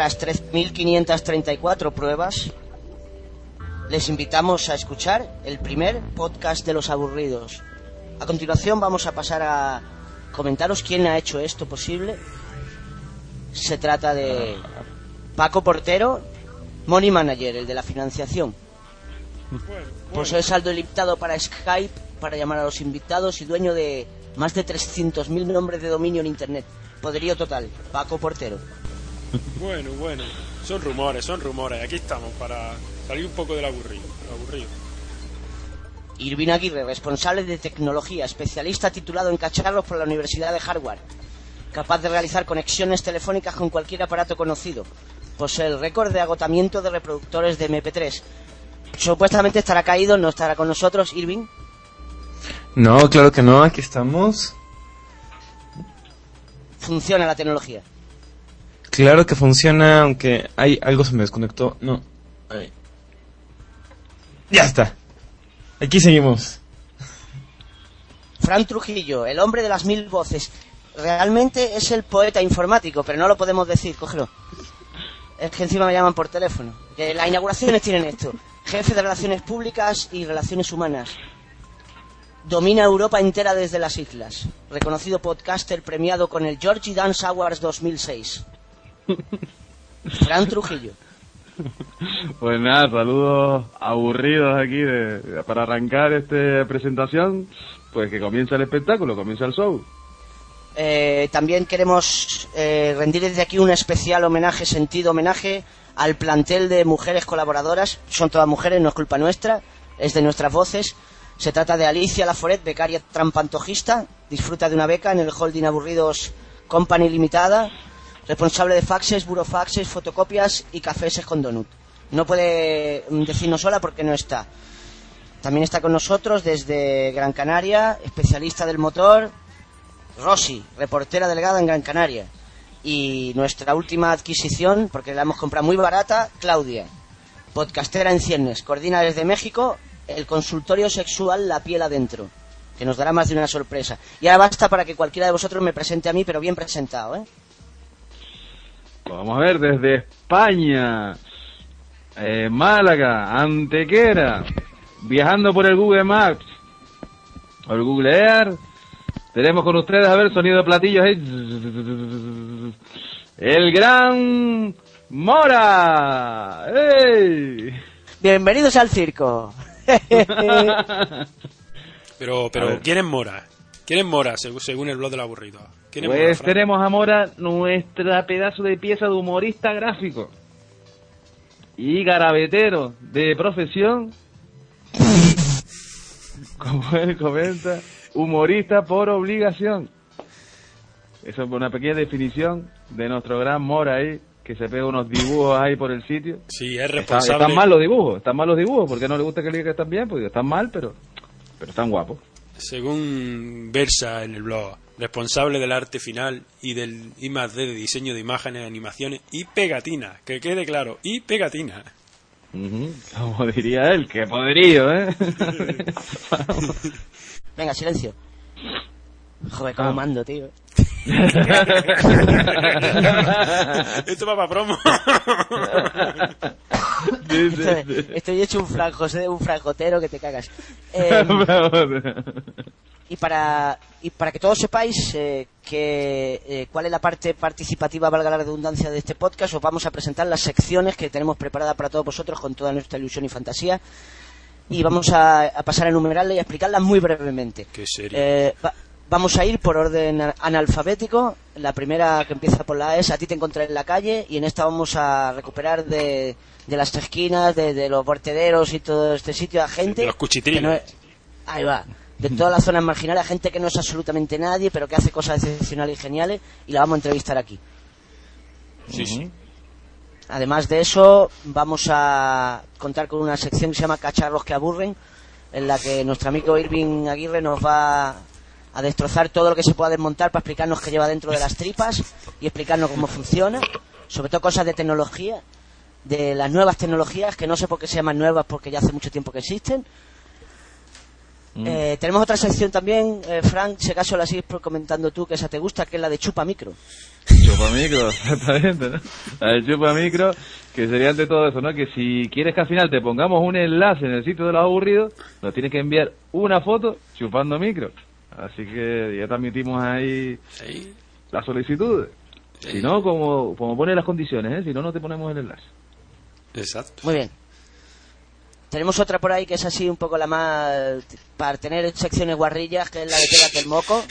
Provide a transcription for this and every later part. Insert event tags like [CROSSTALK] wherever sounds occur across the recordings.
Tras 3.534 pruebas, les invitamos a escuchar el primer podcast de los aburridos. A continuación vamos a pasar a comentaros quién ha hecho esto posible. Se trata de Paco Portero, Money Manager, el de la financiación. Posee saldo ilimitado para Skype, para llamar a los invitados y dueño de más de 300.000 nombres de dominio en Internet. Poderío total, Paco Portero. Bueno, bueno. Son rumores, son rumores. Aquí estamos para salir un poco del aburrido. del aburrido. Irving Aguirre, responsable de tecnología, especialista titulado en cacharros por la Universidad de Harvard, capaz de realizar conexiones telefónicas con cualquier aparato conocido. Posee el récord de agotamiento de reproductores de MP3. Supuestamente estará caído, no estará con nosotros, Irving. No, claro que no, aquí estamos. Funciona la tecnología. Claro que funciona, aunque hay algo se me desconectó. No. Ahí. Ya está. Aquí seguimos. Fran Trujillo, el hombre de las mil voces. Realmente es el poeta informático, pero no lo podemos decir, cógelo. Es que encima me llaman por teléfono. Las inauguraciones tienen esto. Jefe de Relaciones Públicas y Relaciones Humanas. Domina Europa entera desde las islas. Reconocido podcaster premiado con el Georgie Dance Awards 2006. [LAUGHS] Fran Trujillo. Pues nada, saludos aburridos aquí de, para arrancar esta presentación. Pues que comienza el espectáculo, comienza el show. Eh, también queremos eh, rendir desde aquí un especial homenaje, sentido homenaje al plantel de mujeres colaboradoras. Son todas mujeres, no es culpa nuestra, es de nuestras voces. Se trata de Alicia Laforet, becaria trampantojista, disfruta de una beca en el Holding Aburridos Company Limitada, responsable de faxes, burofaxes, fotocopias y cafés con donut. No puede mm, decirnos sola porque no está. También está con nosotros desde Gran Canaria, especialista del motor, Rosy, reportera delegada en Gran Canaria. Y nuestra última adquisición, porque la hemos comprado muy barata, Claudia, podcastera en ciernes, coordina desde México el consultorio sexual La piel adentro, que nos dará más de una sorpresa. Y ahora basta para que cualquiera de vosotros me presente a mí, pero bien presentado, ¿eh? Vamos a ver, desde España, eh, Málaga, Antequera, viajando por el Google Maps, o el Google Air, tenemos con ustedes, a ver, sonido de platillos ahí. El gran Mora. Bienvenidos al circo. [LAUGHS] Pero, pero. ¿quién es Mora? ¿Quién es Mora, seg- según el blog del aburrido? ¿Quién es Mora, Pues tenemos a Mora nuestra pedazo de pieza de humorista gráfico y garabetero de profesión. [LAUGHS] Como él comenta, humorista por obligación. Eso es una pequeña definición de nuestro gran Mora ahí, que se pega unos dibujos ahí por el sitio. Sí, es Está- responsable. están mal los dibujos, están mal los dibujos, porque no le gusta que le diga que están bien, porque están mal, pero, pero están guapos. Según versa en el blog, responsable del arte final y del I más D de diseño de imágenes, animaciones y pegatina. Que quede claro, y pegatina. Ujú, Como diría él, qué poderío, ¿eh? [LAUGHS] Venga, silencio. Joder, cómo Ah. mando, tío. [LAUGHS] Esto va para promo. Estoy, [LAUGHS] estoy hecho un franjose, un franjotero que te cagas. Eh, y para y para que todos sepáis eh, que eh, cuál es la parte participativa, valga la redundancia, de este podcast, os vamos a presentar las secciones que tenemos preparadas para todos vosotros con toda nuestra ilusión y fantasía. Y vamos a, a pasar a enumerarlas y a explicarlas muy brevemente. Qué serio. Eh, va- vamos a ir por orden analfabético. La primera que empieza por la A es A ti te encontré en la calle y en esta vamos a recuperar de, de las esquinas, de, de los vertederos y todo este sitio a gente. de los cuchitrines. que no es- ahí va. De todas las zonas marginales, gente que no es absolutamente nadie, pero que hace cosas excepcionales y geniales y la vamos a entrevistar aquí. Sí, sí. Además de eso, vamos a contar con una sección que se llama Cacharros que aburren, en la que nuestro amigo Irving Aguirre nos va a destrozar todo lo que se pueda desmontar para explicarnos qué lleva dentro de las tripas y explicarnos cómo funciona, sobre todo cosas de tecnología, de las nuevas tecnologías, que no sé por qué se llaman nuevas porque ya hace mucho tiempo que existen. Eh, tenemos otra sección también, eh, Frank, si acaso la sigues comentando tú, que esa te gusta, que es la de chupa micro. Chupa micro, [LAUGHS] exactamente, ¿no? La de chupa micro, que sería ante todo eso, ¿no? Que si quieres que al final te pongamos un enlace en el sitio de los aburridos, nos tienes que enviar una foto chupando micro. Así que ya transmitimos ahí Sí. las solicitudes. Si no, como, como pone las condiciones, ¿eh? Si no, no te ponemos el enlace. Exacto. Muy bien. Tenemos otra por ahí que es así un poco la más... para tener secciones guarrillas, que es la de Pégate el Moco,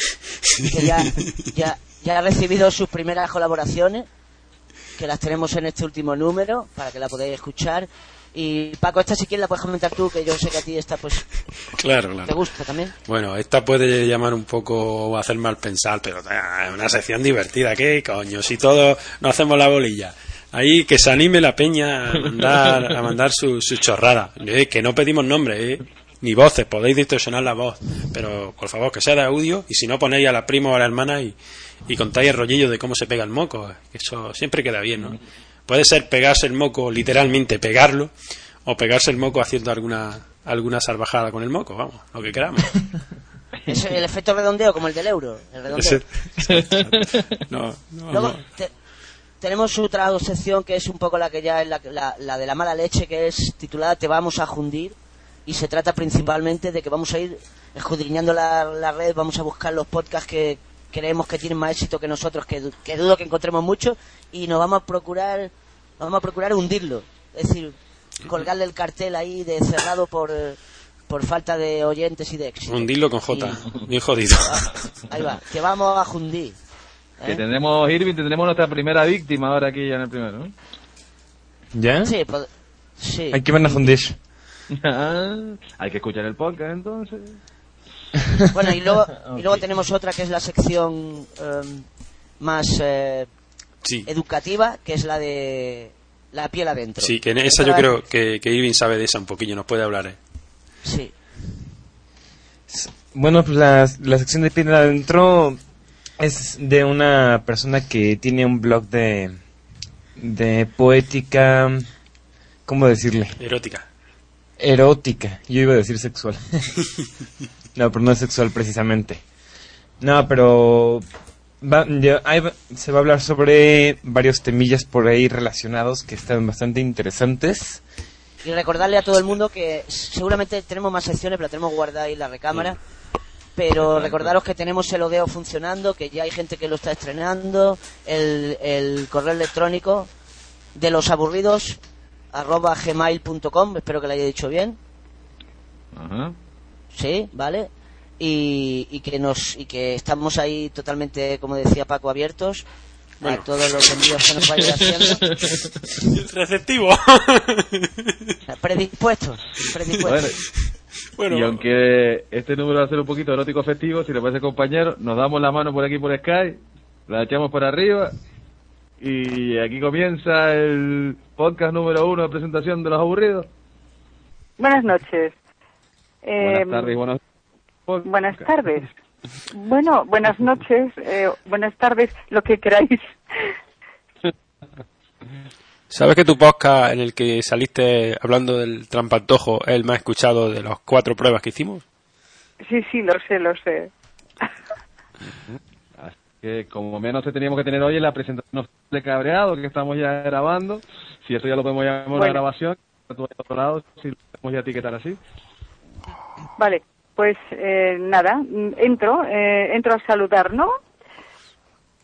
que ya, ya, ya ha recibido sus primeras colaboraciones, que las tenemos en este último número, para que la podáis escuchar. Y Paco, esta si quieres la puedes comentar tú, que yo sé que a ti esta pues Claro, te claro. gusta también. Bueno, esta puede llamar un poco hacer mal pensar, pero ah, es una sección divertida. ¿Qué coño? Si todos no hacemos la bolilla. Ahí que se anime la peña a [LAUGHS] mandar, a mandar su, su chorrada. Eh, que no pedimos nombres, eh, ni voces, podéis distorsionar la voz. Pero por favor, que sea de audio y si no ponéis a la prima o a la hermana y, y contáis el rollillo de cómo se pega el moco. Eso siempre queda bien, ¿no? Puede ser pegarse el moco, literalmente pegarlo, o pegarse el moco haciendo alguna, alguna salvajada con el moco, vamos, lo que queramos. Es el efecto redondeo como el del euro. El redondeo. [LAUGHS] No, no, Luego no. te- tenemos otra sección que es un poco la que ya es la, la- la de la mala leche, que es titulada Te vamos a jundir. Y se trata principalmente de que vamos a ir escudriñando la, la red, vamos a buscar los podcasts que creemos que tienen más éxito que nosotros, que, du- que dudo que encontremos mucho, y nos vamos a procurar, vamos a procurar hundirlo. Es decir, colgarle el cartel ahí de cerrado por, por falta de oyentes y de éxito. Hundirlo con J, bien jodido. Ah, ahí va, que vamos a jundir. Que ¿eh? tendremos, Irving, tendremos nuestra primera víctima ahora aquí ya en el primero. ¿Ya? Sí, pod- sí. Aquí van a fundir. [LAUGHS] Ah, Hay que escuchar el podcast entonces. [LAUGHS] Bueno, y luego, [LAUGHS] y luego tenemos otra que es la sección em, más eh, Sí, educativa, que es la de la piel adentro. sí, que en esa yo creo que, que Irving sabe de esa un poquillo, nos puede hablar. ¿eh? Sí. Bueno, pues la, la sección de piel adentro es de una persona que tiene un blog de, de poética, ¿cómo decirle? Erótica. Erótica. Yo iba a decir sexual. [LAUGHS] no, pero no es sexual precisamente. No, pero va- ahí va- se va a hablar sobre varios temillas por ahí relacionados que están bastante interesantes. Y recordarle a todo el mundo que seguramente tenemos más secciones, pero tenemos guardada ahí en la recámara. Pero recordaros que tenemos el Odeo funcionando, que ya hay gente que lo está estrenando, el, el correo electrónico de los aburridos arroba gmail.com, espero que lo haya dicho bien. Ajá. Sí, ¿vale? Y, y que nos y que estamos ahí totalmente, como decía Paco, abiertos Bueno. a todos los envíos que nos vayan [LAUGHS] haciendo. Receptivo. Predispuestos, Bueno, predispuestos. Bueno, y aunque este número va a ser un poquito erótico festivo, si le parece compañero, nos damos la mano por aquí por Sky, la echamos para arriba y aquí comienza el podcast número uno de presentación de los aburridos. Buenas noches. Eh, buenas tardes, buenos buenas tardes. Bueno, buenas noches, eh, buenas tardes, lo que queráis. [LAUGHS] ¿Sabes que tu podcast en el que saliste hablando del trampantojo es el más escuchado de las cuatro pruebas que hicimos? Sí, sí, lo sé, lo sé. Así que como menos te teníamos que tener hoy en la presentación de cabreado que estamos ya grabando, si eso ya lo podemos llamar una Bueno. grabación, tú al otro lado, si lo podemos ya etiquetar así. Vale, pues eh, nada, entro, eh, entro a saludar, ¿no?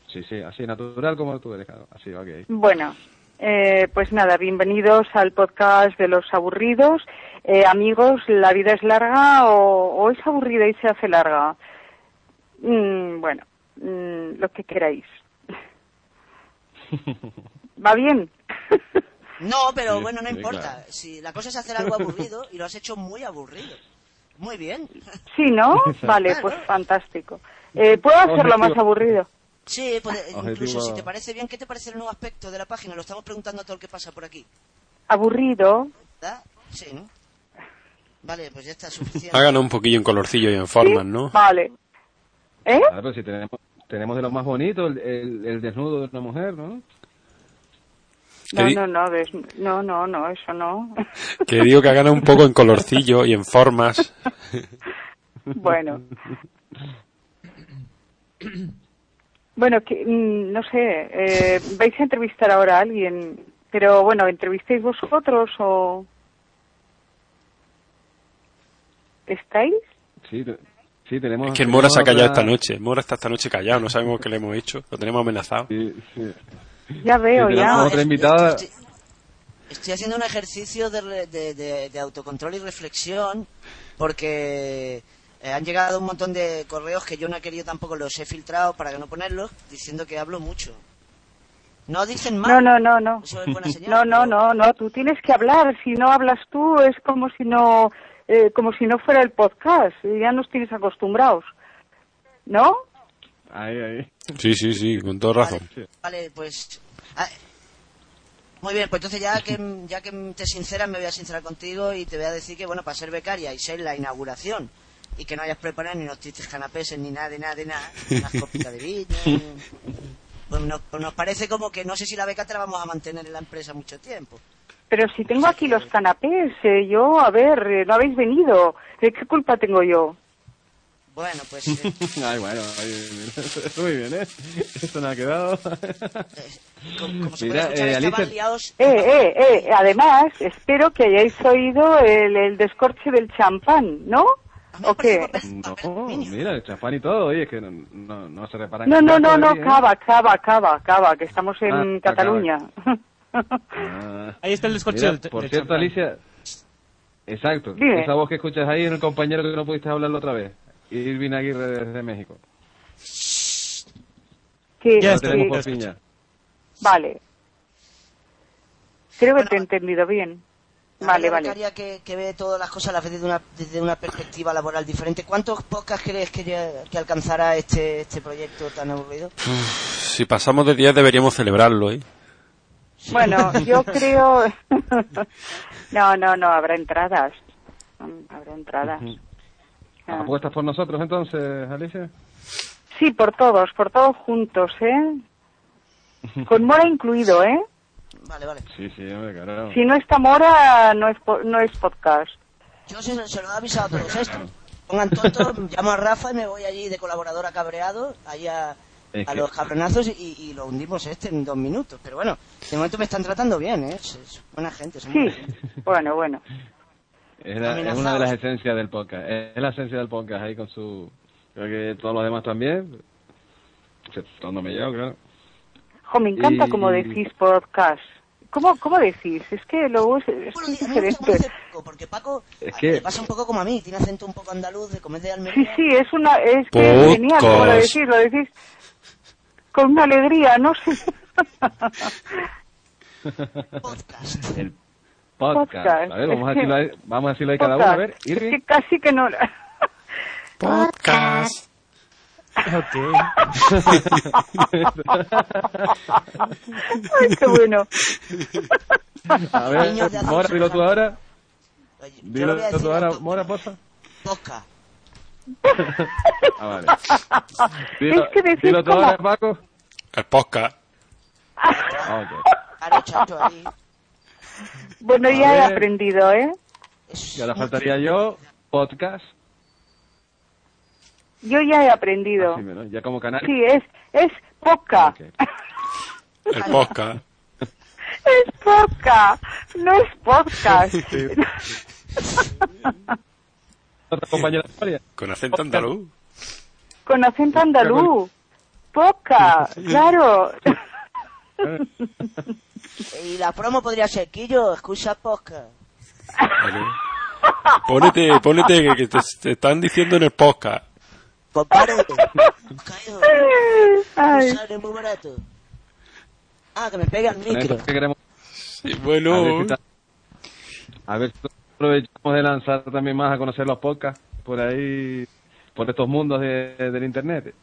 Sí, sí, así natural como tú eres, claro. así, ok. Bueno, eh, pues nada, bienvenidos al podcast de los aburridos. Eh, amigos, ¿la vida es larga o, o es aburrida y se hace larga? Mm, bueno, mm, lo que queráis. [LAUGHS] ¿Va bien? No, pero Sí, bueno, no importa. claro. Si la cosa es hacer algo aburrido y lo has hecho muy aburrido. Muy bien. Sí, ¿no? [LAUGHS] Vale, Claro. pues fantástico. Eh, ¿Puedo hacerlo más aburrido? Sí, pues, eh, incluso si te parece bien, ¿qué te parece el nuevo aspecto de la página? Lo estamos preguntando a todo el que pasa por aquí. Aburrido. ¿Verdad? Sí, ¿no? Vale, pues ya está suficiente. Háganos un poquillo en colorcillo y en formas, ¿Sí? ¿no? Vale. ¿Eh? Claro, pero si tenemos, tenemos de lo más bonito el, el, el desnudo de una mujer, ¿no? No, no, no, des- no, no, no, eso no. [LAUGHS] Que digo que hagan un poco en colorcillo y en formas. Bueno. [LAUGHS] Bueno, que, mm, no sé, eh, vais a entrevistar ahora a alguien, pero bueno, ¿entrevistéis vosotros o...? ¿Estáis? Sí, te- sí tenemos... Es que el Mora se ha callado otra- esta noche. El Mora está esta noche callado. No sabemos qué le hemos hecho. Lo tenemos amenazado. Sí, sí. Ya veo, Sí, ya. otra invitada. Estoy, estoy haciendo un ejercicio de, de- de- de autocontrol y reflexión porque eh, han llegado un montón de correos que yo no he querido tampoco, los he filtrado para que no ponerlos, diciendo que hablo mucho. No dicen No, mal. no, no, no. Eso es buena [LAUGHS] señal. No, no, pero- no, no, tú tienes que hablar. Si no hablas tú es como si no, eh, como si no fuera el podcast. Ya nos tienes acostumbrados. ¿No? Ahí, ahí. Sí, sí, sí, con toda razón. Vale, pues. ah, muy bien, pues entonces ya que, ya que te sinceras, me voy a sincerar contigo y te voy a decir que, bueno, para ser becaria y ser la inauguración y que no hayas preparado ni unos tristes canapés ni nada, de nada, de nada, [LAUGHS] unas copitas de vino. Pues nos, pues nos parece como que no sé si la beca te la vamos a mantener en la empresa mucho tiempo. Pero si tengo aquí los canapés, eh, yo, a ver, eh, no habéis venido. Eh, ¿Qué culpa tengo yo? Bueno, pues [LAUGHS] eh, Ay, bueno, ay, [LAUGHS] muy bien, ¿eh? Esto no ha quedado. como, como se Mira, puede escuchar, eh, liados. Eh, eh, eh, además, espero que hayáis oído el, el descorche del champán, ¿no? ¿O qué? No, mira, el champán y todo, oye, es que no, no, no se reparan. No, no, no, no, ¿eh? cava, cava, cava, cava, que estamos en Ah, Cataluña. Ah. Ahí está el descorche del por del cierto, champán. Alicia, exacto, Dime. esa voz que escuchas ahí es el compañero que no pudiste hablarlo otra vez, Irving Aguirre desde México. Que- Ya tenemos piña. Vale. Creo que Bueno, te he entendido bien. La Vale, vale. que, que ve todas las cosas a la vez desde una, desde una perspectiva laboral diferente. ¿Cuántos podcasts crees que, que alcanzará este, este proyecto tan aburrido? Si pasamos de 10 deberíamos celebrarlo, ¿eh? Bueno, yo creo... [LAUGHS] no, no, no, habrá entradas. Mm, Habrá entradas. Ah. ¿Apuestas por nosotros entonces, Alicia? Sí, por todos, por todos juntos, ¿eh? [LAUGHS] Con Mora incluido, ¿eh? Vale, vale. Sí, sí, hombre, claro. Si no está Mora, no es, po- no es podcast. Yo se, se lo he avisado a todos esto. Pongan tonto, [LAUGHS] llamo a Rafa y me voy allí de colaborador a cabreado, ahí a, Es a que- los cabronazos y, y lo hundimos este en dos minutos. Pero bueno, de momento me están tratando bien, ¿eh? Es, es buena gente, son Sí, buena gente. [LAUGHS] bueno, bueno. Es, la- es Amenazados. una de las esencias del podcast. Es la esencia del podcast ahí con su... Creo que todos los demás también. Exceptuándome yo, claro. Jo, me encanta Y- como decís podcast. ¿Cómo, cómo decís? Es que luego es, es Bueno, diferente. porque Paco Es que- le pasa un poco como a mí, tiene acento un poco andaluz de comer de Sí, Almería. sí, es una, es que es genial como lo decís, lo decís con una alegría, no sé. Podcast. El podcast. Podcast. A ver, vamos a Es que- decirlo ahí, vamos a decirlo ahí cada uno. A ver, Es Irving. que casi que no... Podcast. [LAUGHS] [LAUGHS] Ay, qué bueno. A ver, Niños de hace Mora, dilo tú ahora. Oye, yo lo Dilo voy a tú decir ahora, Mora, porfa. Podcast. Ah, vale. Dilo, Es que decís dilo tú como- ahora, Paco. El podcast. Ah, ok. Claro, chacho, ahí. Bueno, A ya he ver. aprendido, ¿eh? Es Y ahora faltaría yo, podcast. Yo ya he aprendido. Así, ¿no? Ya como canal. Sí, es, es poca. El podcast. Es poca. No es podcast. Sí. Otra compañera. Con acento andaluz. Con acento andaluz. Poca, claro. Y la promo podría ser Quillo, escucha podcast. Vale. Pónete, pónete que, que te, te están diciendo en el podcast. Pare. [LAUGHS] Caído. Ay, Sale muy barato. Ah, que me pega el micro. Sí, A ver, bueno. si ta- a ver si aprovechamos de lanzar también más a conocer los podcasts por ahí, por estos mundos de- del internet.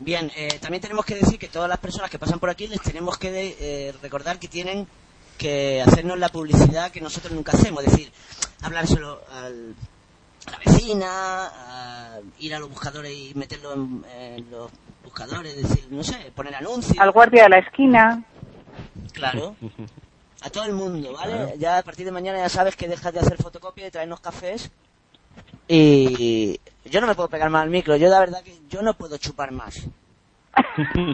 Bien, eh, también tenemos que decir que todas las personas que pasan por aquí les tenemos que de- eh, recordar que tienen que hacernos la publicidad que nosotros nunca hacemos, es decir, hablárselo al, a la vecina, a ir a los buscadores y meterlo en, en los buscadores, es decir, no sé, poner anuncios. Al guardia de la esquina. Claro. A todo el mundo, ¿vale? Ya a partir de mañana ya sabes que dejas de hacer fotocopia y traernos cafés. Y yo no me puedo pegar más al micro. Yo la verdad que yo no puedo chupar más. [LAUGHS]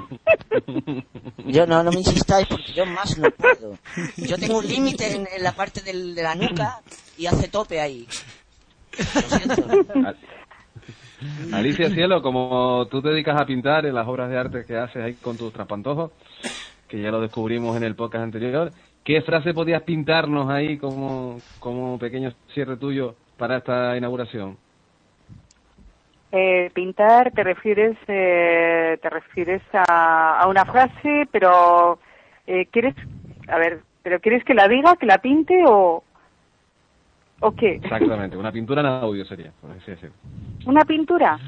Yo no, no me insistáis porque yo más no puedo. Yo tengo un límite en, en la parte del- de la nuca y hace tope ahí. Alicia Cielo, como tú te dedicas a pintar en las obras de arte que haces ahí con tus traspantojos, que ya lo descubrimos en el podcast anterior, ¿qué frase podías pintarnos ahí como, como pequeño cierre tuyo para esta inauguración? Eh, pintar, te refieres, eh, te refieres a, a una frase, pero eh, quieres, a ver, pero quieres que la diga, que la pinte o, o qué? Exactamente, una pintura en audio sería, por así decirlo. ¿Una pintura?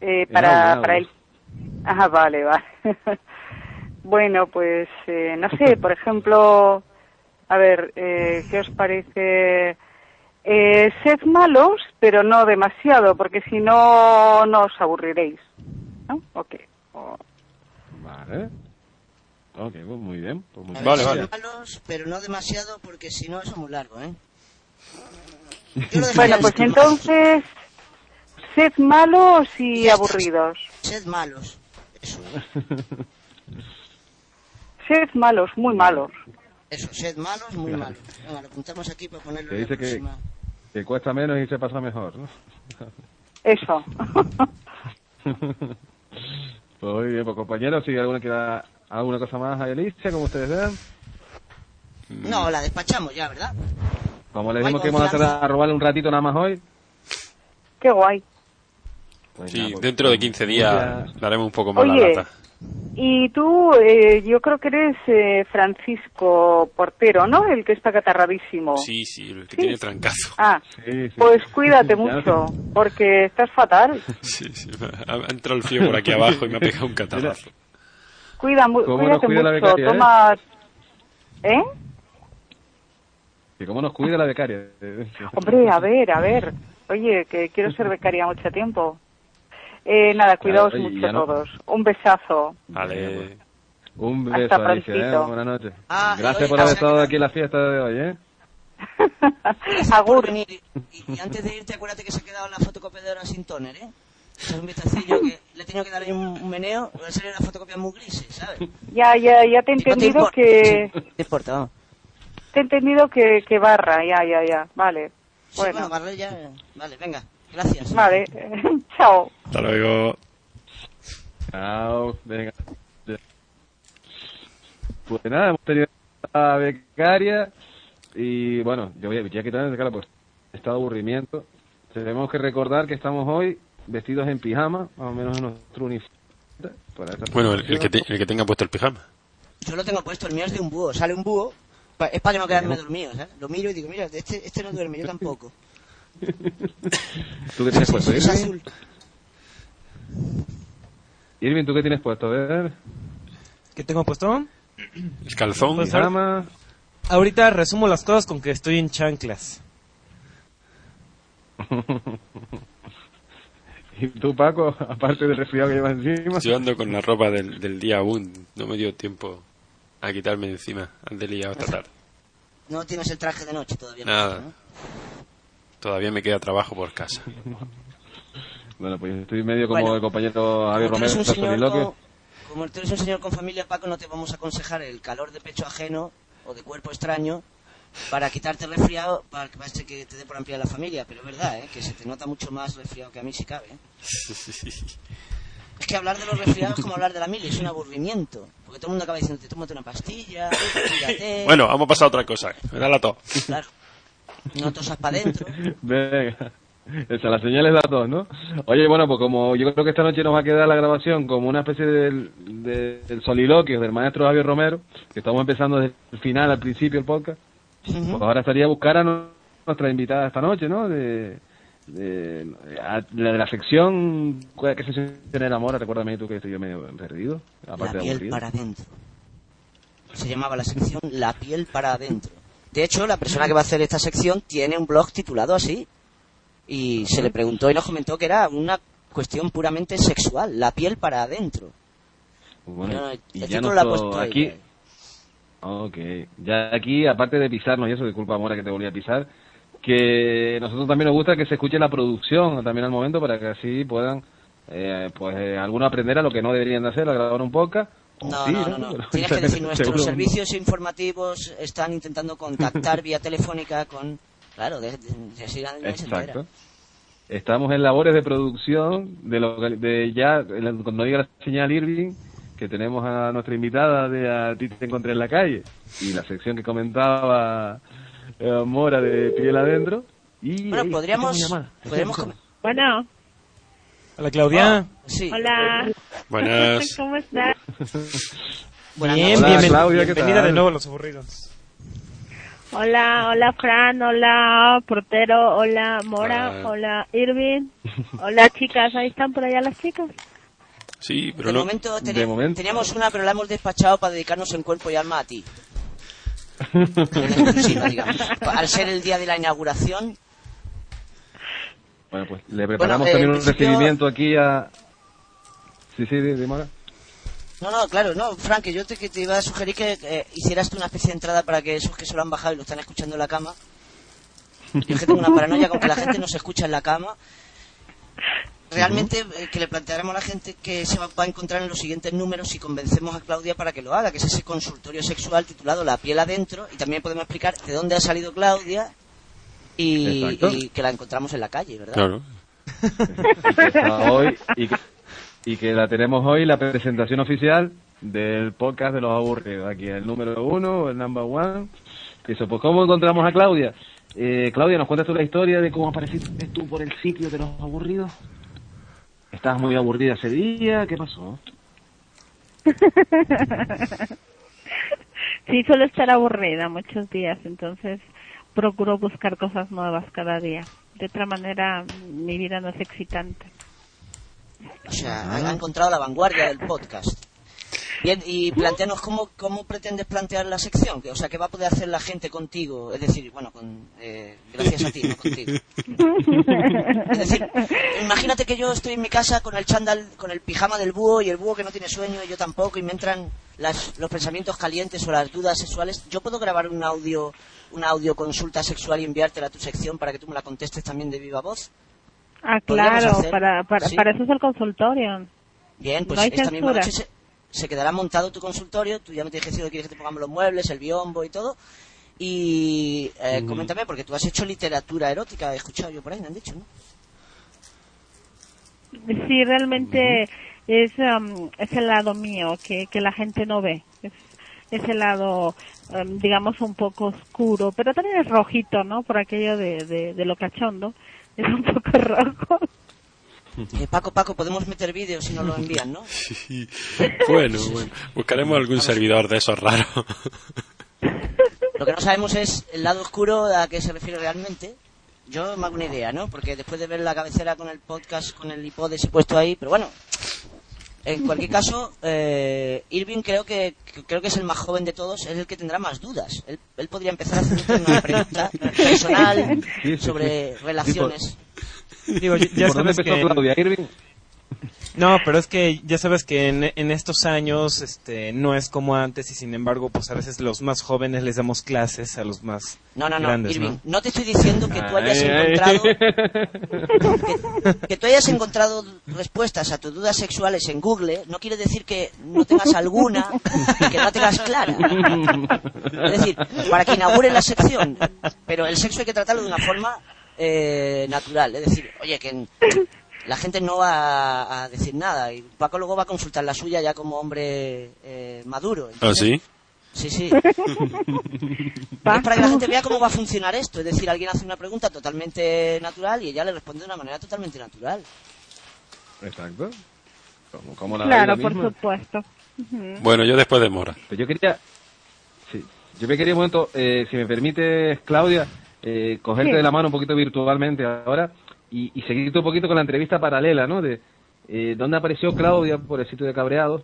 Eh, para, audio, para el... Ah, vale, vale. [LAUGHS] bueno, pues, eh, no sé, por ejemplo, a ver, eh, ¿qué os parece? Eh, sed malos, pero no demasiado, porque si no, no os aburriréis. ¿No? Ok. O- Vale. Ok, pues muy bien. Pues muchas Vale, vale. malos, pero no demasiado porque si no eso es muy largo, ¿eh? [LAUGHS] Bueno, pues entonces, sed malos y aburridos. Sed [LAUGHS] malos. Eso, Sed malos, muy malos. eso, sed malos, muy malos. Venga, lo apuntamos aquí para ponerlo Que en la dice que- próxima. Que cuesta menos y se pasa mejor, ¿no? [LAUGHS] Eso. Pues muy bien, pues compañeros, si alguna quiera alguna cosa más a Alicia, como ustedes vean. No, la despachamos ya, ¿verdad? Como le dijimos que vamos a, a robarle un ratito nada más hoy. Qué guay. pues Sí, nada, pues, dentro de 15 días ya- le haremos un poco más Oye, la lata. Y tú, eh, yo creo que eres eh, Francisco Portero, ¿no? El que está catarradísimo. Sí, sí, el que tiene trancazo. Ah, Sí, sí. pues cuídate [LAUGHS] Ya mucho, porque estás fatal. Sí, sí, ha entrado el frío por aquí abajo y me ha pegado un catarrazo. Cuida, mu- ¿Cómo nos cuídate cuida la mucho, becaria, eh? toma... ¿Eh? Que cómo nos cuida la becaria. [LAUGHS] Hombre, a ver, a ver. Oye, que quiero ser becaria mucho tiempo. Eh, nada, cuidaos Claro, y mucho no- todos. Un besazo. Vale. Un Hasta beso, Alicia, ¿eh? Buenas noches. Ah, Gracias oye, por haber estado aquí en la fiesta de hoy, ¿eh? Gracias [LAUGHS] Agur. venir. Y, y antes de irte, acuérdate que se ha quedado la fotocopiadora sin toner, ¿eh? Eso es un vistacillo que le he tenido que dar ahí un, un meneo, porque han salido las fotocopias muy grises, ¿sabes? Ya, ya, ya te he entendido que... sí, no te importa, vamos. Te he entendido que, que barra, ya, ya, ya. Vale. Sí, bueno, Bueno, Marley ya... Vale, venga, gracias. vale. [LAUGHS] Chao. Hasta luego. Chao, venga. Pues nada, hemos tenido a becaria y bueno, yo voy a, ya quitarme de cara pues estado de aburrimiento. Tenemos que recordar que estamos hoy vestidos en pijama, más o menos en nuestro uniforme. para Bueno, el, el que te- el que tenga puesto el pijama. Yo lo tengo puesto, el mío es de un búho. Sale un búho, pa- es para que no quedarme dormido, ¿sabes? Lo miro y digo, mira, este, este no duerme, yo tampoco. [LAUGHS] ¿Tú qué tienes puesto, es azul. Irving, ¿tú qué tienes puesto? A ver, ¿Qué tengo puesto? El calzón. Pues pijama. Ahorita resumo las cosas con que estoy en chanclas. [LAUGHS] ¿Y tú, Paco, [LAUGHS] aparte del resfriado que llevas encima? Yo ando con la ropa del, del día aún. No me dio tiempo a quitarme de encima. Ande liado esta tarde. No tienes el traje de noche todavía. Nada. ¿no? Todavía me queda trabajo por casa. [LAUGHS] Bueno, pues estoy medio como Bueno, el compañero Javier Romero, un señor con, como tú eres un señor con familia, Paco, no te vamos a aconsejar el calor de pecho ajeno o de cuerpo extraño para quitarte el resfriado, para que parece que te dé por ampliar la familia. Pero es verdad, ¿eh? que se te nota mucho más resfriado que a mí si cabe. ¿eh? [LAUGHS] Es que hablar de los resfriados es como hablar de la mili, es un aburrimiento. Porque todo el mundo acaba diciendo, tómate una pastilla, cuídate. [LAUGHS] Bueno, vamos a pasar a otra cosa. Me da la tos. Claro. No tosas para adentro. [LAUGHS] Venga. Esa, las señales da todos, ¿no? Oye, bueno, pues como yo creo que esta noche nos va a quedar la grabación como una especie del, de- del soliloquio del maestro Javier Romero, que estamos empezando desde el final al principio el podcast, pues ahora estaría buscar a no- nuestra invitada esta noche, ¿no? De, a- la de la sección, ¿cuál- ¿qué sección tiene el amor? Recuérdame tú que estoy yo medio perdido. Aparte la de piel para adentro. Se llamaba la sección La piel para adentro. De hecho, la persona que va a hacer esta sección tiene un blog titulado así. Y se le preguntó y nos comentó que era una cuestión puramente sexual, la piel para adentro. Bueno, No, no, y el ya título lo ha puesto aquí. Ok, ya aquí, aparte de pisarnos y eso, disculpa Mora que te volví a pisar, que nosotros también nos gusta que se escuche la producción también al momento para que así puedan, eh, pues, eh, algunos aprender a lo que no deberían de hacer, a grabar un podcast. O No, sí, no, no, no. [LAUGHS] Tienes que decir, nuestros servicios informativos están intentando contactar vía telefónica con... Claro, de, de, de. Exacto. Estamos en labores de producción de, lo, de ya, cuando diga la señal Irving, que tenemos a nuestra invitada de A ti te encontré en la calle, y la sección que comentaba eh, Mora de Piel Adentro. Y, Bueno, ey, podríamos... podríamos Bueno, Hola Claudia. sí. hola. Buenas. [LAUGHS] ¿Cómo estás? Buenas Bien. Hola, Claudia, ¿qué bienvenida tal? de nuevo a los aburridos. Hola, hola Fran, hola portero, hola Mora, Ah. hola Irving, [LAUGHS] hola chicas, ahí están por allá las chicas. Sí, pero de, no. momento, teni- de momento. teníamos una, pero la hemos despachado para dedicarnos en cuerpo y alma a ti. [LAUGHS] Al ser el día de la inauguración, Bueno, pues le preparamos eh, también un principio- recibimiento aquí a... Sí, sí, de. No, no, claro, no, Frank, yo te, que te iba a sugerir que eh, hicieras tú una especie de entrada para que esos que se lo han bajado y lo están escuchando en la cama. Yo es que tengo una paranoia con que la gente no se escucha en la cama. Realmente eh, que le planteáramos a la gente que se va, va a encontrar en los siguientes números y convencemos a Claudia para que lo haga, que es ese consultorio sexual titulado La piel adentro y también podemos explicar de dónde ha salido Claudia y, que la encontramos en la calle, ¿verdad? Claro. Hoy que, y que la tenemos hoy la presentación oficial del podcast de los aburridos. Aquí el número uno, el number one. Eso, pues ¿cómo encontramos a Claudia? Eh, Claudia, ¿nos cuentas tú la historia de cómo apareciste tú por el sitio de los aburridos? ¿Estabas muy aburrida ese día? ¿Qué pasó? [LAUGHS] Sí, suelo estar aburrida muchos días, entonces procuro buscar cosas nuevas cada día. De otra manera, mi vida no es excitante. O sea, ha, ha encontrado la vanguardia del podcast. Bien, y planteanos cómo, cómo pretendes plantear la sección, o sea, qué va a poder hacer la gente contigo, es decir, bueno, con, eh, gracias a ti, no contigo. Es decir, imagínate que yo estoy en mi casa con el chándal, con el pijama del búho y el búho que no tiene sueño y yo tampoco y me entran las, los pensamientos calientes o las dudas sexuales. Yo puedo grabar un audio, una audio consulta sexual y enviártela a tu sección para que tú me la contestes también de viva voz. Ah, claro, para, para, sí. para eso es el consultorio. Bien, pues No esta misma noche se, se quedará montado tu consultorio. Tú ya me tienes que decir quieres que te pongamos los muebles, el biombo y todo. Y eh, coméntame, porque tú has hecho literatura erótica, he escuchado yo por ahí, me han dicho, ¿no? Sí, realmente es, am, es el lado mío que, que la gente no ve. Es, es el lado, am, digamos, un poco oscuro, pero también es rojito, ¿no? Por aquello de, de, de lo cachondo. Es un poco [LAUGHS] rojo. Eh, Paco, Paco, podemos meter vídeos si nos lo envían, ¿no? [LAUGHS] Sí. Bueno, bueno. Buscaremos algún servidor de esos raros. Lo que no sabemos es el lado oscuro a qué se refiere realmente. Yo me hago una idea, ¿no? Porque después de ver la cabecera con el podcast, con el iPod ese puesto ahí, pero bueno. En cualquier caso, eh, Irving creo que creo que es el más joven de todos, es el que tendrá más dudas. Él, él podría empezar a hacerte una pregunta [LAUGHS] personal sobre sí. relaciones. Digo, ya- ya ¿Por dónde sabes empezó que... Claudia? Irving. No, pero es que ya sabes que en, en estos años este, no es como antes y sin embargo, pues a veces los más jóvenes les damos clases a los más No, no, no, grandes, Irving, ¿no? no te estoy diciendo que tú hayas Ay, ay. encontrado [LAUGHS] que, que tú hayas encontrado respuestas a tus dudas sexuales en Google no quiere decir que no tengas alguna y que no tengas clara. Es decir, para que inaugure la sección, pero el sexo hay que tratarlo de una forma eh, natural. Es decir, oye, que [COUGHS] la gente no va a decir nada y Paco luego va a consultar la suya ya como hombre eh, maduro. ¿Ah, sí? Sí, sí. [LAUGHS] Es para que la gente vea cómo va a funcionar esto. Es decir, alguien hace una pregunta totalmente natural y ella le responde de una manera totalmente natural. Exacto. Como, como la Claro, por misma. supuesto. Bueno, yo después de Mora. Pero yo quería, sí, yo me quería un momento, eh, si me permites, Claudia, eh, cogerte Sí. de la mano un poquito virtualmente ahora, y, y seguirte un poquito con la entrevista paralela, ¿no? De eh, dónde apareció Claudia por el sitio de cabreados.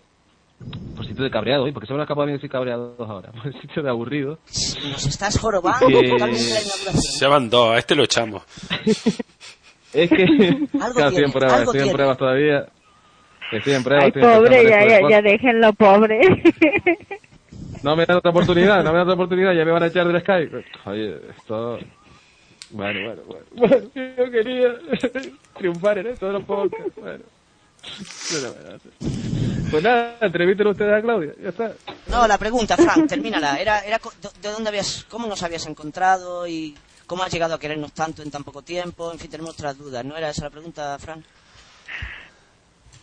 Por el sitio de cabreados, ¿eh? porque se me acaba de decir cabreados ahora. [LAUGHS] Por el sitio de aburridos. Nos estás jorobando Que-. Se van dos, a este lo echamos. [LAUGHS] Es que [LAUGHS] claro, estoy tiene, en pruebas, algo estoy en pruebas todavía. Estoy en pruebas. Ay, estoy pobre, ya, ya, ya déjenlo, pobre. No me dan otra oportunidad, no me dan otra oportunidad, ya me van a echar del Skype. Oye, esto... Bueno, bueno, bueno. Bueno, yo quería triunfar en esto de los podcasts. Bueno. Pues nada, entrevísten ustedes a Claudia, ya está. No, la pregunta, Frank, termínala. Era, era de dónde habías, cómo nos habías encontrado y cómo has llegado a querernos tanto en tan poco tiempo. En fin, tenemos otras dudas. ¿No era esa la pregunta, Frank?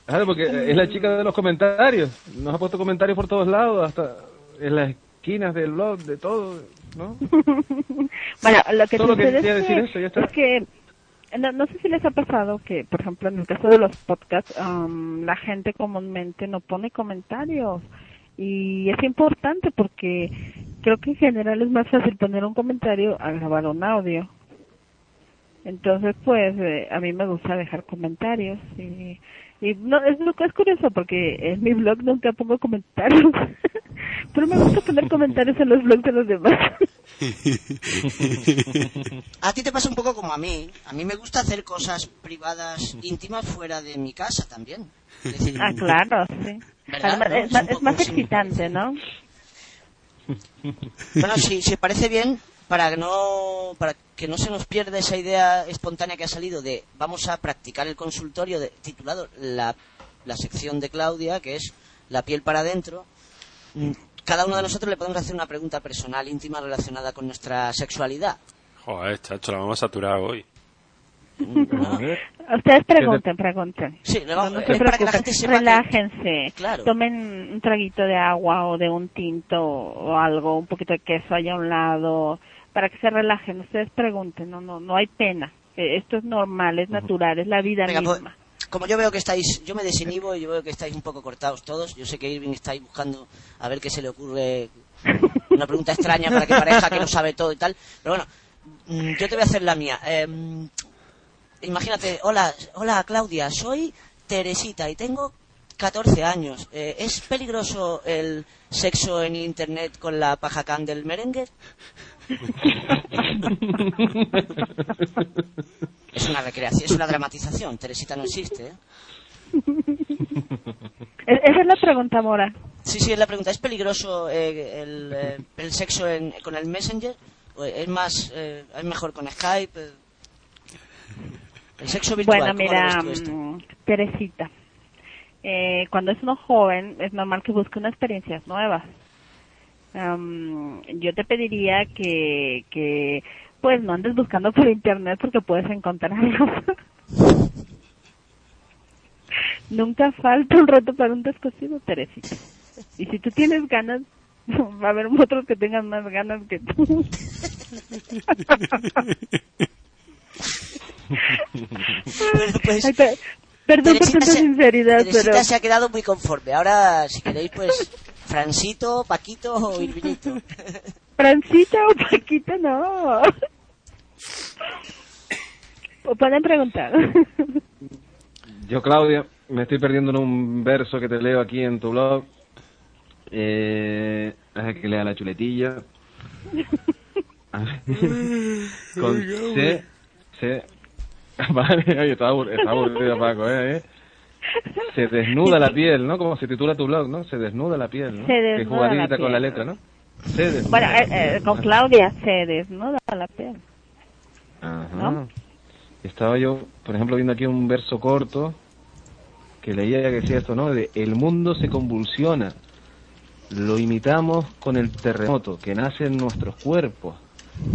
Claro, porque es la chica de los comentarios. Nos ha puesto comentarios por todos lados, hasta en las esquinas del blog, de todo, ¿no? [LAUGHS] Bueno, lo que sucede es decir que, eso, ya está. es que no, no sé si les ha pasado que, por ejemplo, en el caso de los podcasts, am, la gente comúnmente no pone comentarios y es importante porque creo que en general es más fácil poner un comentario a grabar un audio. Entonces, pues, eh, a mí me gusta dejar comentarios y, y no, es, es curioso porque en mi blog nunca pongo comentarios, [LAUGHS] pero me gusta poner comentarios en los blogs de los demás. A ti te pasa un poco como a mí. A mí me gusta hacer cosas privadas, íntimas, fuera de mi casa también. Decir, Ah, claro, sí. ¿Verdad, Además, no? es, Es más- es excitante, ¿no? Bueno, si, si parece bien, para que, no, para que no se nos pierda esa idea espontánea que ha salido de vamos a practicar el consultorio de, titulado la, la sección de Claudia, que es la piel para adentro, mm, cada uno de nosotros le podemos hacer una pregunta personal, íntima, relacionada con nuestra sexualidad. Joder, chacho, la vamos a saturar hoy. [LAUGHS] Ustedes pregunten, pregunten. Sí, le vamos- no es se para que la preocupen, gente sepa que- relájense, Claro. tomen un traguito de agua o de un tinto o algo, un poquito de queso allá a un lado, para que se relajen. Ustedes pregunten, no, no, no hay pena. Eh, Esto es normal, es natural, es la vida Venga, pues, misma. como yo veo que estáis, yo me desinhibo y yo veo que estáis un poco cortados todos. Yo sé que Irving está ahí buscando a ver qué se le ocurre, una pregunta extraña para que parezca que no sabe todo y tal. Pero bueno, mm, yo te voy a hacer la mía. Em, imagínate, hola, hola Claudia, soy Teresita y tengo 14 años. Eh, ¿Es peligroso el sexo en internet con la paja can del merengue? [LAUGHS] Es una recreación, es una dramatización. Teresita no existe, ¿eh? E- Esa es la pregunta, Mora. Sí, sí, es la pregunta. ¿Es peligroso eh, el, eh, el sexo en- con el Messenger? ¿O ¿Es más, eh, es mejor con Skype? El sexo virtual. Bueno, ¿cómo lo mira, mm, Teresita, eh, cuando es uno joven es normal que busque unas experiencias nuevas. Am, yo te pediría que, que, pues no andes buscando por internet porque puedes encontrar algo. [LAUGHS] Nunca falta un reto para un descosido, Teresita. Y si tú tienes ganas, [LAUGHS] va a haber otros que tengan más ganas que tú. Bueno, pues, Ay, per- perdón por Teresita se- sinceridad, pero... se ha quedado muy conforme. Ahora, si queréis, pues, Francito, Paquito o Irvinito. [LAUGHS] Francita o Paquita, no. O Pueden preguntar. [LAUGHS] Yo, Claudia, me estoy perdiendo en un verso que te leo aquí en tu blog. Eh, deja que lea la chuletilla. [LAUGHS] Con C, C. Vale, oye, está aburrido, está aburrido Paco, ¿eh? Se desnuda la piel, ¿no? Como se titula tu blog, ¿no? Se desnuda la piel, ¿no? Se desnuda la jugadita con la letra, ¿no? Se desnuda. Bueno, eh, eh, con Claudia se desnuda la piel. Ajá. ¿no? Estaba yo, por ejemplo, viendo aquí un verso corto que leía que decía esto, ¿no? De el mundo se convulsiona. Lo imitamos con el terremoto que nace en nuestros cuerpos,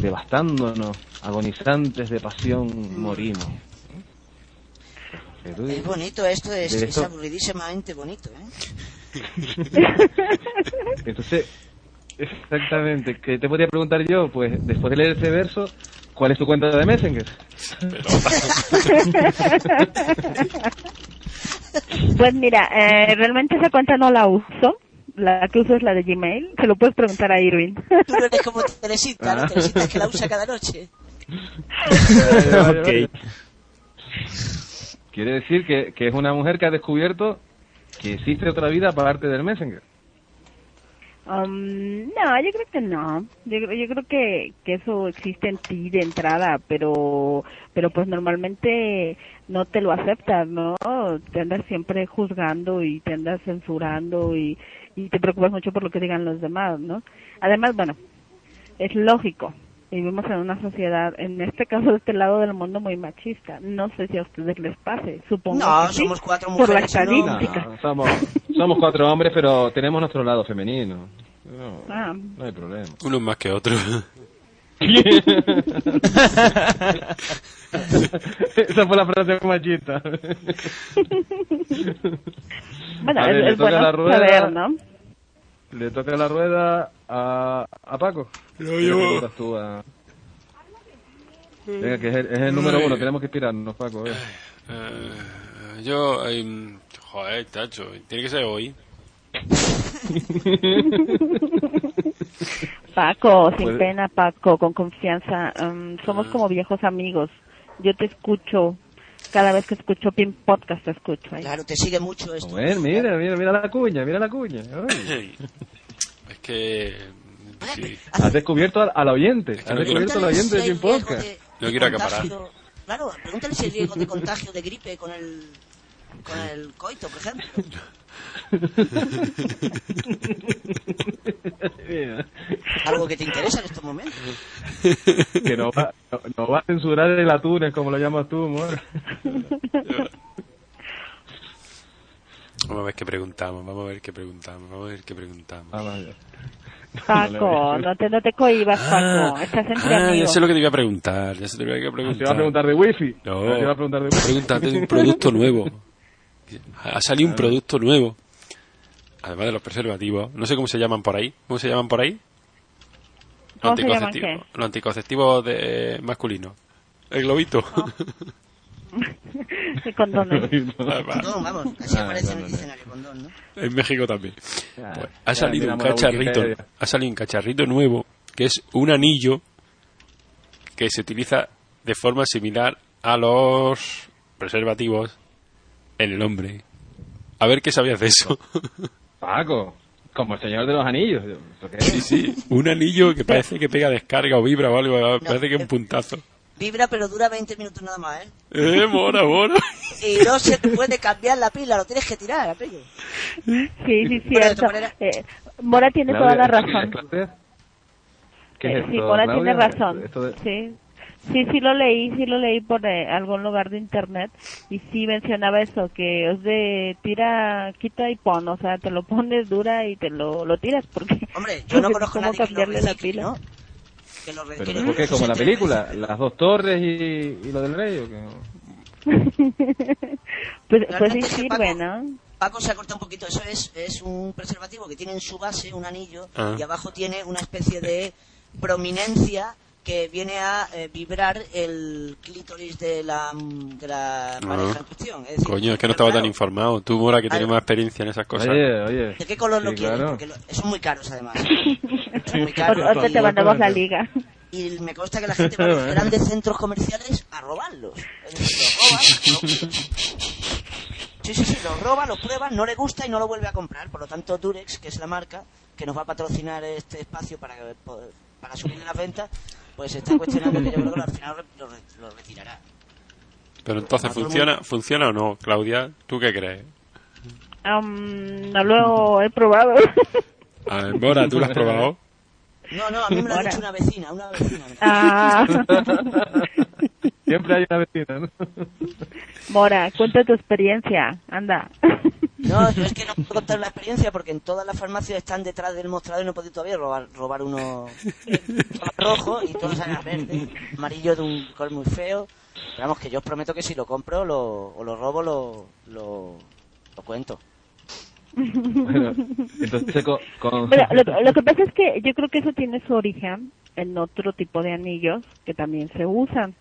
devastándonos, agonizantes de pasión morimos. Es bonito esto, es, aburridísimamente bonito, ¿eh? [LAUGHS] Entonces, exactamente, ¿qué te podría preguntar yo? Pues después de leer ese verso, ¿cuál es tu cuenta de Messenger? [LAUGHS] Pues mira, eh, realmente esa cuenta no la uso. La que uso es la de Gmail. Se lo puedes preguntar a Irwin. Tú eres como Teresita, ¿no? Ah. Teresita es que la usa cada noche. [LAUGHS] ok. Quiere decir que, que es una mujer que ha descubierto que existe otra vida aparte del Messenger. Um, no, yo creo que no. Yo, yo creo que, que eso existe en ti de entrada, pero pero pues normalmente no te lo aceptas, ¿no? Te andas siempre juzgando y te andas censurando y, y te preocupas mucho por lo que digan los demás, ¿no? Además, bueno, es lógico. Vivimos en una sociedad, en este caso de este lado del mundo, muy machista. No sé si a ustedes les pase, supongo No, que sí, somos cuatro por la mujeres, ¿no? estadística. No, somos, somos cuatro hombres, pero tenemos nuestro lado femenino. No, Ah. no hay problema. Unos más que otros. [LAUGHS] Esa fue la frase machista. Bueno, A ver, es, le es toca bueno la rueda. saber, ¿no? Le toca la rueda a, a Paco. Lo ¿Qué llevo. tú a- Venga, que es el, es el número uno, tenemos que inspirarnos, Paco. Eh, yo, em, joder, tacho, tiene que ser hoy. [LAUGHS] Paco, sin Puede- pena, Paco, con confianza. mm, somos como viejos amigos. Yo te escucho. Cada vez que escucho Pin Podcast te escucho. ¿eh? Claro, te sigue mucho esto. Joder, mira, mira, mira la cuña, mira la cuña. [LAUGHS] Que... sí. Has descubierto al, al oyente, has no descubierto al oyente de si Podcast. de- No de quiero acaparar. Claro, pregúntale si hay riesgo de contagio de gripe con el, con el coito, por ejemplo. [LAUGHS] Algo que te interesa en estos momentos. que nos va, no- nos va a censurar el atún, como lo llamas tú, amor. Vamos a ver qué preguntamos, vamos a ver qué preguntamos, vamos a ver qué preguntamos. Ah. Paco, [LAUGHS] no te, no te cohibas, Paco. Estás entre Ah, ya sé lo que te iba a preguntar, ya sé lo que te iba a Te preguntar. va a preguntar de wifi. No, Te va a preguntar de wifi. pregúntate de un producto [LAUGHS] nuevo. Ha salido un producto nuevo. Además de los preservativos. No sé cómo se llaman por ahí. ¿Cómo se llaman por ahí? Los ¿Cómo se llaman anticonceptivos. Los anticonceptivos de masculinos. El globito. [LAUGHS] Sí, condones. Condón, vamos, así Ah, aparece en no, el diccionario, condón, ¿no? en México también. Ah, Pues, ha salido un cacharrito. Ha salido un cacharrito nuevo que es un anillo que se utiliza de forma similar a los preservativos en el hombre. A ver qué sabías de eso. [LAUGHS] Paco, como el señor de los anillos. Sí, sí, un anillo que parece que pega descarga o vibra o algo, parece que es un puntazo. Vibra, pero dura 20 minutos nada más, ¿eh? Eh, mora, mora. [LAUGHS] Y no se te puede cambiar la pila, lo tienes que tirar, aquello. Sí, sí, cierto. Eh, Mora tiene Claudia, toda la razón. ¿Qué Eh, es sí, esto, Mora Claudia? tiene razón. De- Sí. Sí, sí lo leí, sí lo leí por eh, algún lugar de internet y sí mencionaba eso, que es de tira, quita y pon, o sea, te lo pones dura y te lo, lo tiras porque... Hombre, yo no conozco a cómo nadie que lo cambiarle la pila. ¿no? Que lo re- que ¿Pero por qué? ¿Como la película? ¿Las dos torres y, y lo del rey? ¿o qué? pues, pues sí sirve, Paco- ¿no? Paco se ha cortado un poquito. Eso es, es un preservativo que tiene en su base un anillo Ah. y abajo tiene una especie de prominencia que viene a eh, vibrar el clítoris de la, de la pareja en cuestión. Es decir, Coño, es que no estaba tan informado. Tú, Mora, que tienes más experiencia en esas cosas. Oye, oye. ¿De qué color lo quieres? claro. Porque lo- son muy caros además. [LAUGHS] Ahorita y- te mandamos la liga. Y me consta que la gente va a los grandes centros comerciales a robarlos. Es decir, los roban, lo- Sí, sí, sí, los roba, los prueba, no le gusta y no lo vuelve a comprar. Por lo tanto, Durex, que es la marca que nos va a patrocinar este espacio para, que- para subir las ventas, pues está cuestionando que yo creo que al final lo, lo retirará. Pero entonces, ¿funciona, mundo. ¿funciona o no, Claudia? ¿Tú qué crees? Am, no lo he probado. A ver, Mora, ¿tú lo has probado? [LAUGHS] No, no, a mí me lo ha dicho una vecina, una vecina. ah, [LAUGHS] Siempre hay una vecina, ¿no? Mora, cuenta tu experiencia, anda. No, yo es que no puedo contar la experiencia porque en todas las farmacias están detrás del mostrador y no he podido todavía robar, robar uno rojo y todos eran verde, amarillo de un color muy feo. Pero vamos, que yo os prometo que si lo compro lo, o lo robo, lo, lo, lo cuento. Bueno, entonces [LAUGHS] con... con- Bueno, lo, lo que pasa es que yo creo que eso tiene su origen en otro tipo de anillos que también se usan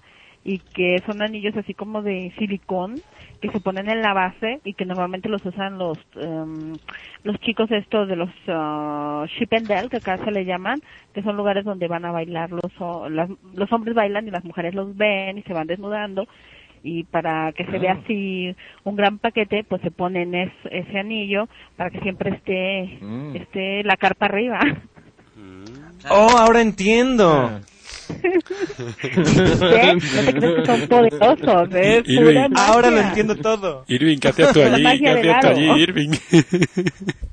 y que son anillos así como de silicón que se ponen en la base y que normalmente los usan los em, los chicos estos de los ah, ship and dell que acá se le llaman que son lugares donde van a bailar los las- los hombres bailan y las mujeres los ven y se van desnudando y para que se vea así un gran paquete, pues se ponen es- ese anillo para que siempre esté, Mm. esté la carpa arriba. Oh, ahora entiendo. [LAUGHS] ¿Ves? No te crees que son poderosos, magia. Ahora lo entiendo todo. Irving, ¿qué hacías tú allí? ¿Qué hacías tú allí, Irving? [LAUGHS]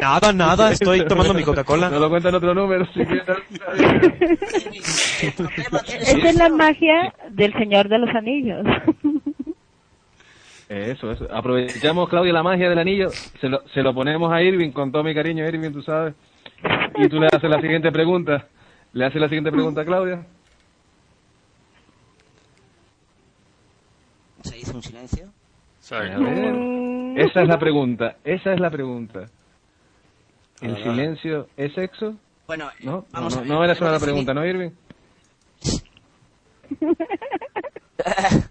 Nada, nada, estoy tomando mi No Coca-Cola. lo cuentan otro número. si [LAUGHS] es la magia del Señor de los Anillos. Eso, eso. Aprovechamos, Claudia, la magia del anillo, se lo, se lo ponemos a Irving con todo mi cariño, Irving, tú sabes. Y tú le haces la siguiente pregunta. ¿Le haces la siguiente pregunta a Claudia? Se hizo un silencio. A ver. Esa es la pregunta, esa es la pregunta. ¿El Ah. silencio es sexo? Bueno, No, no, vamos no, a ver. no era esa la Tenemos que pregunta, ¿no, Irving? [LAUGHS]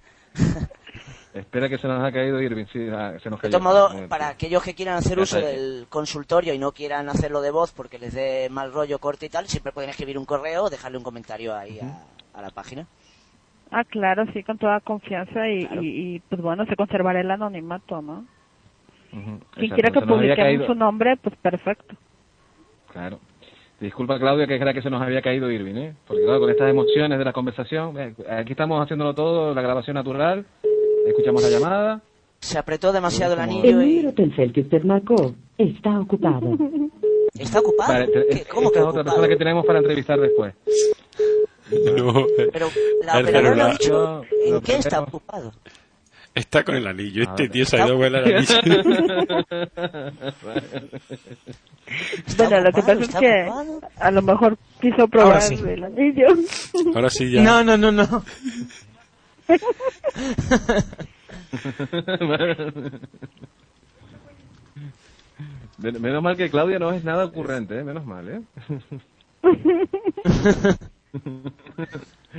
Espera que se nos ha caído Irving, sí, ah, se nos De cayó. todos modos, Un momento. para aquellos que quieran hacer uso del consultorio y no quieran hacerlo de voz porque les dé mal rollo, corte y tal, siempre pueden escribir un correo o dejarle un comentario ahí a, a la página. Ah, claro, sí, con toda confianza y, y, y, pues bueno, se conservará el anonimato, ¿no? Quien exacto, quiera que publiquemos su nombre, pues perfecto. Claro. Disculpa, Claudia, que era que se nos había caído Irving, ¿eh? Porque claro, con estas emociones de la conversación, eh, aquí estamos haciéndolo todo, la grabación natural, escuchamos la llamada. Se apretó demasiado el anillo El y... número Telcel que usted marcó está ocupado. [LAUGHS] ¿Está ocupado? Vale, te- ¿Qué? es- ¿Cómo que esta es otra persona que tenemos para entrevistar después. No, Pero la operadora no ha dicho en qué está ocupado. Está con el anillo. Este tío se ha ido a ver el anillo. [LAUGHS] ¿Está Bueno, lo que pasa es ¿Está que ocupado? a lo mejor quiso probar sí. el anillo. Ahora sí ya. No, no, no, no. [LAUGHS] Men- Menos mal que Claudia no es nada ocurrente, ¿eh? Menos mal, ¿eh? [LAUGHS]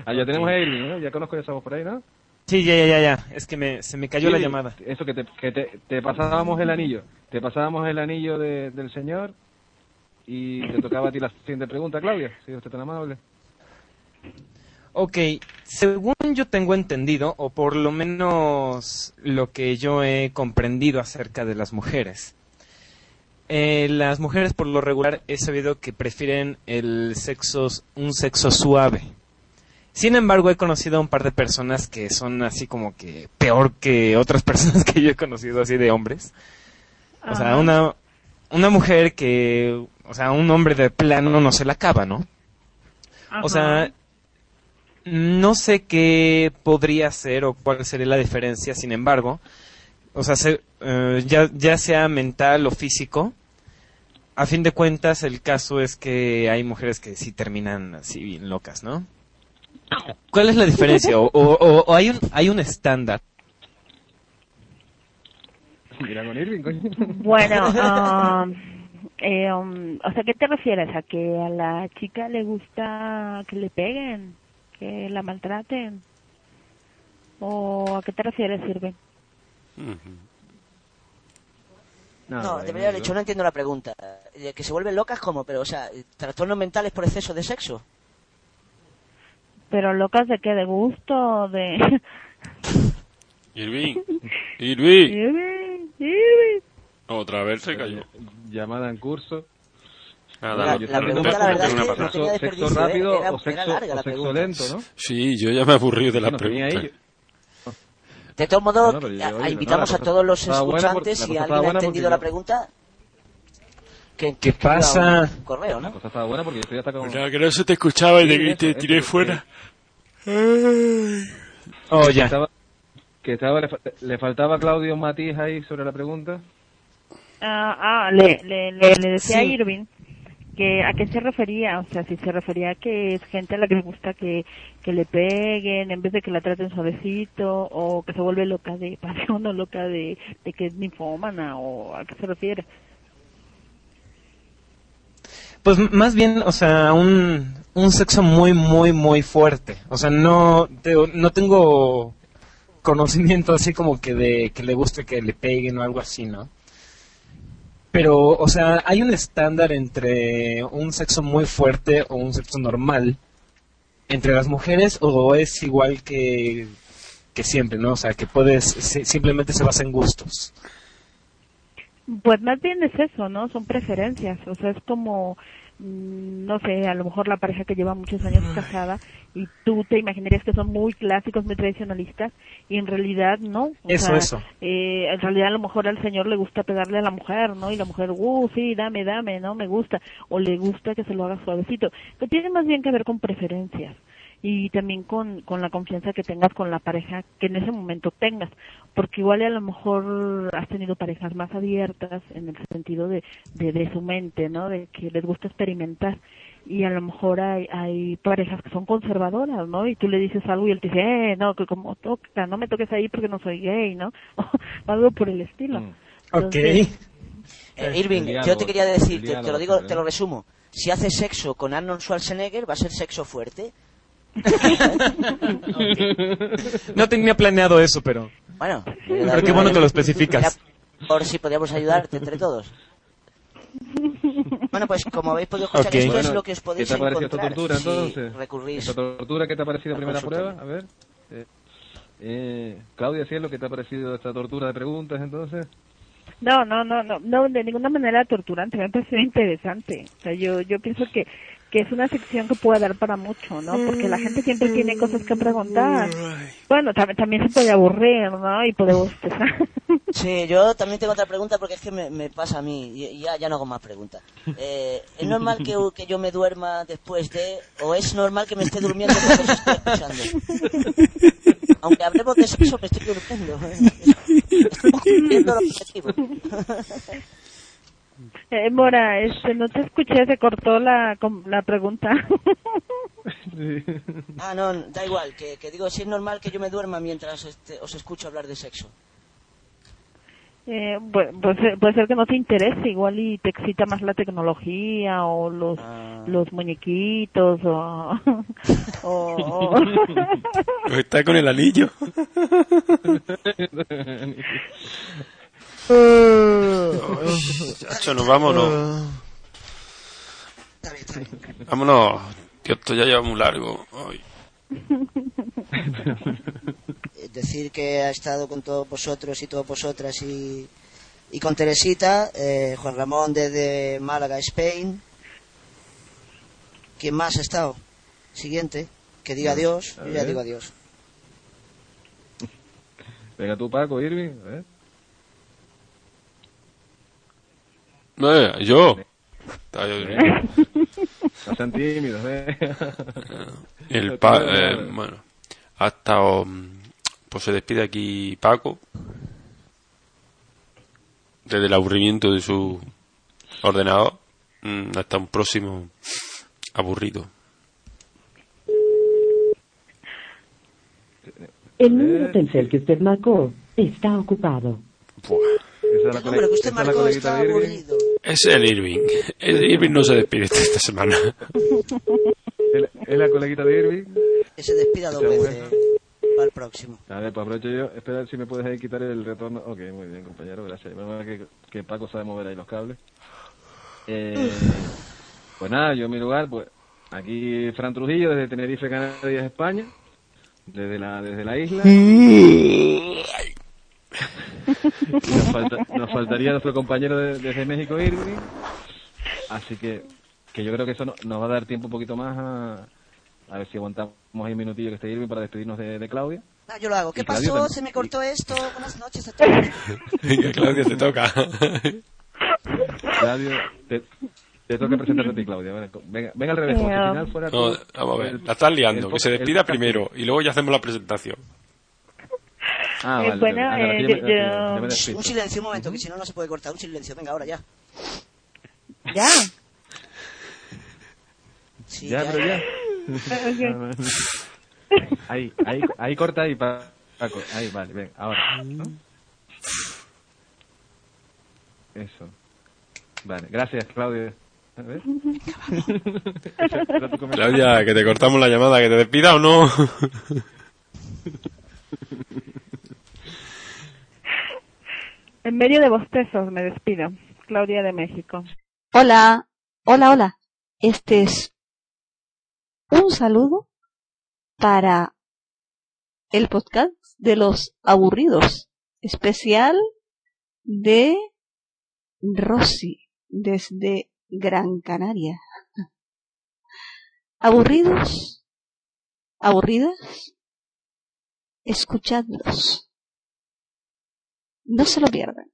ah, ya tenemos a Irving, ¿no? Ya conozco esa voz por ahí, ¿no? Sí, ya, ya, ya, ya. Es que me, se me cayó la llamada. Eso que te, que te, te pasábamos el anillo. Te pasábamos el anillo de- del señor y te tocaba a ti la siguiente pregunta, Claudia. Si usted tan amable. Ok, según yo tengo entendido, o por lo menos lo que yo he comprendido acerca de las mujeres, eh, las mujeres por lo regular he sabido que prefieren el sexo, un sexo suave. Sin embargo, he conocido a un par de personas que son así como que peor que otras [LAUGHS] personas que yo he conocido así de hombres. O sea, una, una mujer que, o sea, un hombre de plano no se la acaba, ¿no? O sea, no sé qué podría ser o cuál sería la diferencia, sin embargo, o sea, se- eh, ya, ya sea mental o físico, a fin de cuentas el caso es que hay mujeres que sí terminan así bien locas, ¿no? ¿Cuál es la diferencia? ¿O, o- o- hay, un, hay un estándar? Mira con Irving, coño. Bueno, ah, [LAUGHS] eh, um, o sea, ¿qué te refieres? ¿A que a la chica le gusta que le peguen? ¿Que la maltraten? ¿O a qué te refieres, Sirve? No, bueno, debería haber dicho, no entiendo la pregunta. De que se vuelven locas, ¿cómo? Pero, o sea, ¿trastornos mentales por exceso de sexo? ¿Pero locas de qué? ¿De gusto? ¿De...? Irving. Irving. Irving, Irving. Otra vez se cayó. Llamada en curso. Nada, La- no, la no, pregunta, no, la verdad no, es no, que no, no no. tenía Sexo, ¿eh? rápido Era- o era sexo, larga la o sexo pregunta. lento, ¿no? Sí, yo ya me he aburrido de la Bueno, pregunta. De todos modos, yo- a- oye, invitamos no, la a todos los escuchantes, la si alguien ha entendido la pregunta, que, ¿Qué escriba pasa? un correo, La ¿no? cosa estaba buena porque yo como... Mira, que no se te escuchaba y Sí, te, eso, te eso, tiré que- fuera. Oh, Que ya. estaba, que estaba le, fa- le faltaba a Claudio matiz ahí sobre la pregunta. Ah, ah, le, le, le, le decía a. Irving que a qué se refería, o sea, si se refería a que es gente a la que le gusta que, que le peguen en vez de que la traten suavecito o que se vuelve loca de [LAUGHS] pasión o loca de, de que es ninfómana o a qué se refiere. Pues más bien, o sea, un, un sexo muy, muy, muy fuerte. O sea, no, no tengo conocimiento así como que de que le guste que le peguen o algo así, ¿no? Pero, o sea, hay un estándar entre un sexo muy fuerte o un sexo normal entre las mujeres o es igual que, que siempre, ¿no? O sea, que puedes, si- simplemente se basa en gustos. Pues más bien es eso, ¿no? Son preferencias, o sea, es como, mm, no sé, a lo mejor la pareja que lleva muchos años casada y tú te imaginarías que son muy clásicos, muy tradicionalistas y en realidad no. O Eso, sea, eso. eh, en realidad a lo mejor al señor le gusta pegarle a la mujer, ¿no? Y la mujer, uh, sí, dame, dame, ¿no? Me gusta. O le gusta que se lo haga suavecito. Que tiene más bien que ver con preferencias y también con, con la confianza que tengas con la pareja que en ese momento tengas, porque igual a lo mejor has tenido parejas más abiertas en el sentido de, de, de su mente, ¿no? De que les gusta experimentar y a lo mejor hay, hay parejas que son conservadoras, ¿no? Y tú le dices algo y él te dice, eh, no, que como toca, no me toques ahí porque no soy gay, ¿no? [LAUGHS] O algo por el estilo. Ok. Entonces, Eh, Irving, yo te quería decir, te, te lo digo, ¿eh? te lo resumo. Si haces sexo con Arnold Schwarzenegger, va a ser sexo fuerte. [LAUGHS] No tenía planeado eso, pero... Bueno, Pero qué bueno que lo especificas. Por si podíamos ayudarte entre todos. Bueno, pues como habéis podido escuchar, Ok. esto es Bueno, lo que os podéis ¿Qué te ha parecido esta encontrar tortura si entonces? recurrís. ¿Esta tortura qué te ha parecido al primera prueba? A ver. Eh, eh, Claudia Cielo, ¿qué te ha parecido esta tortura de preguntas entonces? No, no, no, no, no, de ninguna manera torturante, me ha parecido interesante. O sea, yo, yo pienso que, que es una sección que puede dar para mucho, ¿no? Porque la gente siempre tiene cosas que preguntar. Bueno, también, también se puede aburrir, ¿no? Y puede bostezar. [LAUGHS] [LAUGHS] Sí, yo también tengo otra pregunta porque es que me, me pasa a mí y ya, ya no hago más preguntas. Eh, ¿Es normal que, que yo me duerma después de o es normal que me esté durmiendo cuando os estoy escuchando? [LAUGHS] Aunque hablemos de sexo, me estoy durmiendo. Estamos cumpliendo el objetivo. Eh, Mora, este, no te escuché, se cortó la, la pregunta. [LAUGHS] Ah, no, da igual, que, que digo, si es normal que yo me duerma mientras este, os escucho hablar de sexo. Eh, pues, eh, puede ser que no te interese, igual y te excita más la tecnología o los Ah. los muñequitos o... o, o- Pues está con el anillo. [LAUGHS] Chacho, nos vámonos. Vámonos. Que esto ya lleva muy largo. Ay. [LAUGHS] Decir que ha estado con todos vosotros y todas vosotras y, y con Teresita, eh, Juan Ramón desde Málaga, Spain. ¿Quién más ha estado? Siguiente, que diga adiós, yo ya digo adiós. Venga tú, Paco, Irving. A ver. Eh, yo. No sean tímidos, ¿eh? [LAUGHS] El pa- eh, bueno, hasta um, pues se despide aquí Paco desde el aburrimiento de su ordenador Mm, hasta un próximo aburrido. El número Telcel que usted marcó está ocupado. Buah. Esa es la que usted esa es la marcó coleguita está de Irving. aburrido. Es el Irving. El Irving no se despide esta, semana. Es- la coleguita de Irving. Que se despida dos veces para el próximo. A ver, pues aprovecho yo. Espera si me puedes ahí quitar el retorno. Ok, muy bien, compañero, gracias. Que Paco sabe mover ahí los cables. Eh, pues nada, yo en mi lugar, pues aquí Fran Trujillo desde Tenerife, Canarias, España. Desde la, desde la isla. [LAUGHS] nos, falta- nos faltaría nuestro compañero de- desde México, Irving. Así que, que yo creo que eso no- nos va a dar tiempo un poquito más a, a ver si aguantamos ahí un minutillo que esté Irving para despedirnos de, de Claudia. Ah, yo lo hago. ¿Qué pasó? también. Se me cortó esto. Buenas noches a [LAUGHS] todos. Claudia, te toca. Claudio, te, te toca presentarte a ti, Claudia. Venga, venga, al revés, como si al final fuera No, vamos a ver, el- la estás liando. el- Que se despida el- primero y luego ya hacemos la presentación. Ah, Eh, vale, bueno, vale. Eh, yo yo- Un silencio, un momento, que si no, no se puede cortar. Un silencio, venga, ahora ya. ya. Sí, Ya, ya. pero ya. [LAUGHS] Ahí, ahí, ahí corta ahí, Pa- Paco. Ahí, vale, ven, ahora. ¿no? Eso. Vale, gracias, Claudia. A ver. Claudia, que te cortamos la llamada, que te despida o no. [LAUGHS] En medio de bostezos me despido. Claudia de México. Hola, hola, hola. Este es un saludo para el podcast de los aburridos, especial de Rosy desde Gran Canaria. ¿Aburridos? ¿Aburridas? Escuchadlos. No se lo pierdan.